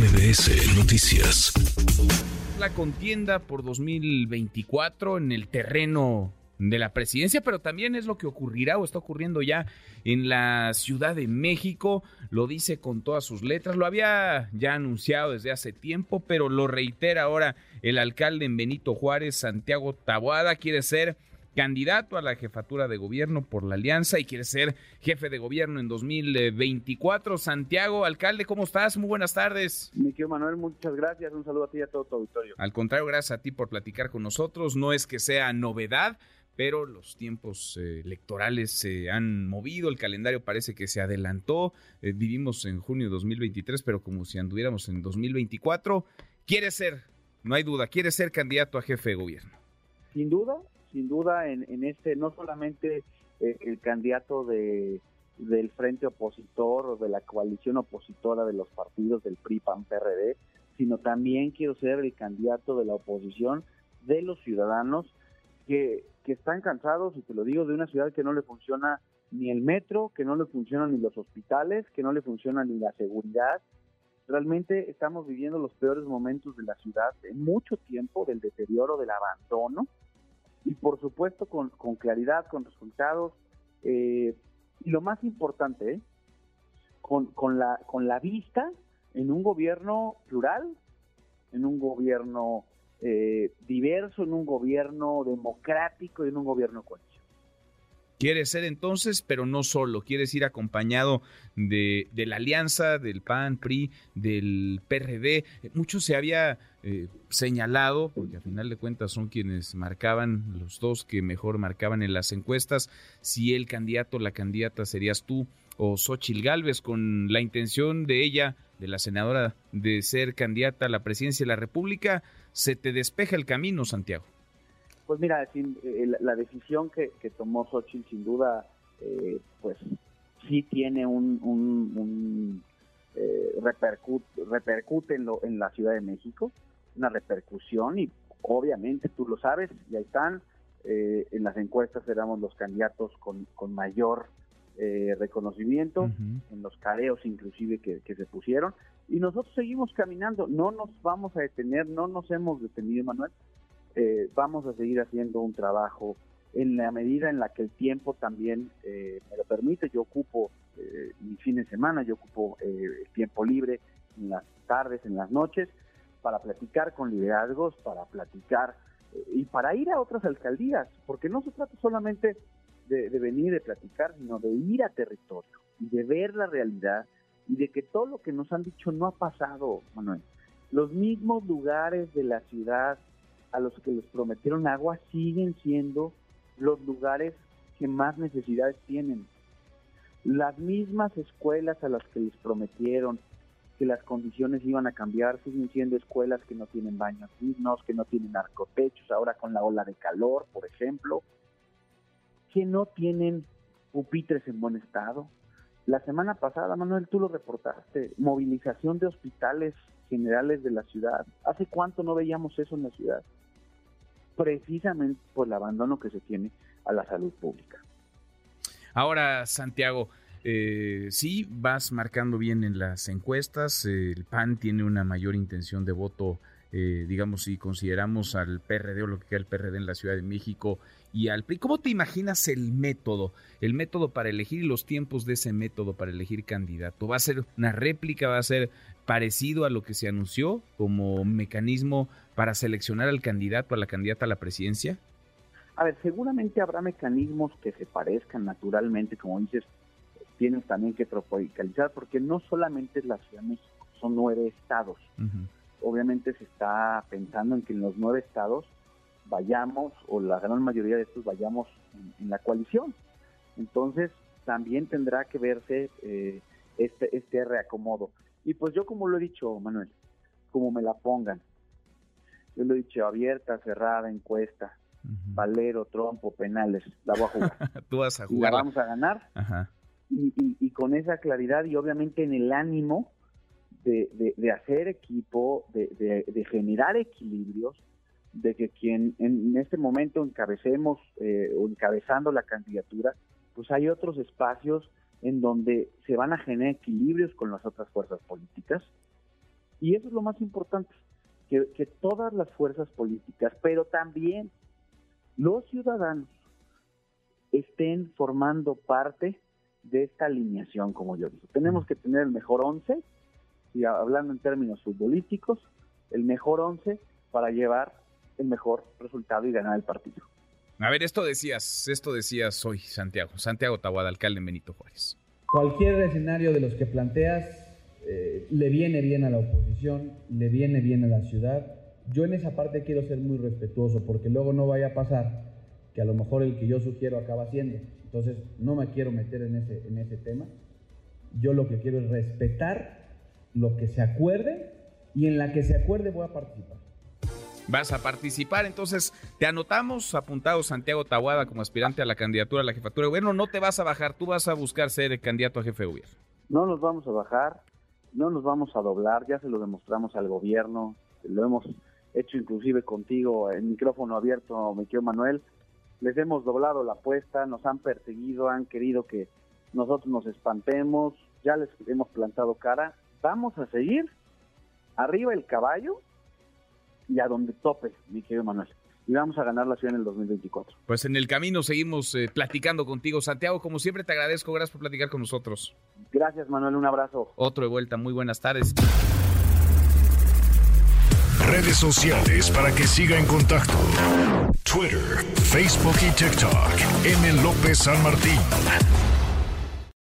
MBS Noticias. La contienda por 2024 en el terreno de la presidencia, pero también es lo que ocurrirá o está ocurriendo ya en la Ciudad de México. Lo dice con todas sus letras, lo había ya anunciado desde hace tiempo, pero lo reitera ahora el alcalde en Benito Juárez, Santiago Taboada, quiere ser candidato a la jefatura de gobierno por la alianza y quiere ser jefe de gobierno en 2024. Santiago, alcalde, ¿cómo estás? Muy buenas tardes. Mi querido Manuel, muchas gracias. Un saludo a ti y a todo tu auditorio. Al contrario, gracias a ti por platicar con nosotros. No es que sea novedad, pero los tiempos eh, electorales se han movido, el calendario parece que se adelantó, eh, vivimos en junio de 2023, pero como si anduviéramos en 2024, quiere ser, no hay duda, quiere ser candidato a jefe de gobierno. Sin duda, sin duda en, este, no solamente eh, el candidato de, del frente opositor o de la coalición opositora de los partidos del PRI, PAN, PRD, sino también quiero ser el candidato de la oposición de los ciudadanos que, que están cansados, y te lo digo, de una ciudad que no le funciona ni el metro, que no le funcionan ni los hospitales, que no le funciona ni la seguridad. Realmente estamos viviendo los peores momentos de la ciudad en mucho tiempo, del deterioro, del abandono, y por supuesto con, claridad, con resultados, eh, y lo más importante, ¿eh? con, con, la, con la vista en un gobierno plural, en un gobierno eh, diverso, en un gobierno democrático y en un gobierno cohesionado. Quieres ser entonces, pero no solo, quieres ir acompañado de, la alianza, del PAN, PRI, del PRD. Mucho se había eh, señalado, porque a final de cuentas son quienes marcaban, los dos que mejor marcaban en las encuestas, si el candidato o la candidata serías tú o Xochil Gálvez, con la intención de ella, de la senadora, de ser candidata a la presidencia de la República, se te despeja el camino, Santiago. Pues mira, eh, la decisión que, tomó Xochitl sin duda, eh, pues sí tiene un, eh, repercute, en, lo, en la Ciudad de México, una repercusión y obviamente tú lo sabes, y ahí están, en las encuestas éramos los candidatos con, mayor reconocimiento, en los careos inclusive que, que, se pusieron, y nosotros seguimos caminando, no nos vamos a detener, no nos hemos detenido, Manuel, eh, vamos a seguir haciendo un trabajo en la medida en la que el tiempo también eh, me lo permite. Yo ocupo eh, mi fin de semana, yo ocupo el tiempo libre en las tardes, en las noches, para platicar con liderazgos, para platicar y para ir a otras alcaldías, porque no se trata solamente de, de venir de platicar, sino de ir a territorio y de ver la realidad y de que todo lo que nos han dicho no ha pasado, Manuel. Los mismos lugares de la ciudad a los que les prometieron agua siguen siendo los lugares que más necesidades tienen. Las mismas escuelas a las que les prometieron que las condiciones iban a cambiar siguen siendo escuelas que no tienen baños dignos, que no tienen arcotechos, ahora con la ola de calor, por ejemplo, que no tienen pupitres en buen estado. La semana pasada, Manuel, tú lo reportaste, movilización de hospitales generales de la ciudad. ¿Hace cuánto no veíamos eso en la ciudad? Precisamente por el abandono que se tiene a la salud pública. Ahora, Santiago, eh, sí, vas marcando bien en las encuestas. El PAN tiene una mayor intención de voto, eh, digamos, si consideramos al PRD o lo que queda el PRD en la Ciudad de México y al PRI. ¿Cómo te imaginas el método? El método para elegir y los tiempos de ese método para elegir candidato. ¿Va a ser una réplica? ¿Va a ser parecido a lo que se anunció como mecanismo para seleccionar al candidato, a la candidata a la presidencia? A ver, seguramente habrá mecanismos que se parezcan naturalmente, como dices, tienes también que tropicalizar, porque no solamente es la Ciudad de México, son nueve estados. Obviamente se está pensando en que en los nueve estados vayamos, o la gran mayoría de estos vayamos en, la coalición. Entonces, también tendrá que verse eh, este, este reacomodo. Y pues yo como lo he dicho, Manuel, como me la pongan, yo lo he dicho abierta, cerrada, encuesta, valero, trompo, penales, la voy a jugar. Tú vas a jugar. la vamos a ganar. Y, con esa claridad y obviamente en el ánimo de, hacer equipo, de, generar equilibrios, de que quien en, este momento encabecemos eh, o encabezando la candidatura, pues hay otros espacios en donde se van a generar equilibrios con las otras fuerzas políticas. Y eso es lo más importante, que, que todas las fuerzas políticas, pero también los ciudadanos, estén formando parte de esta alineación, como yo digo. Tenemos que tener el mejor 11 si hablando en términos futbolísticos, el mejor 11 para llevar el mejor resultado y ganar el partido. A ver, esto decías, esto decías hoy, Santiago, Santiago Tawada, alcalde en Benito Juárez. Cualquier escenario de los que planteas eh, le viene bien a la oposición, le viene bien a la ciudad. Yo en esa parte quiero ser muy respetuoso porque luego no vaya a pasar que a lo mejor el que yo sugiero acaba siendo. Entonces no me quiero meter en ese, en ese tema. Yo lo que quiero es respetar lo que se acuerde y en la que se acuerde voy a participar. Vas a participar, entonces te anotamos, apuntado Santiago Tahuada como aspirante a la candidatura a la jefatura de gobierno. No te vas a bajar, tú vas a buscar ser el candidato a jefe de gobierno. No nos vamos a bajar, no nos vamos a doblar, ya se lo demostramos al gobierno, lo hemos hecho inclusive contigo en micrófono abierto, me quiero Manuel. Les hemos doblado la apuesta, nos han perseguido, han querido que nosotros nos espantemos, ya les hemos plantado cara. Vamos a seguir arriba el caballo y a donde tope, mi querido Manuel. Y vamos a ganar la ciudad en el 2024. Pues en el camino seguimos eh, platicando contigo. Santiago, como siempre te agradezco. Gracias por platicar con nosotros. Gracias, Manuel. Un abrazo. Otro de vuelta. Muy buenas tardes. Redes sociales para que siga en contacto: Twitter, Facebook y TikTok. M. López San Martín.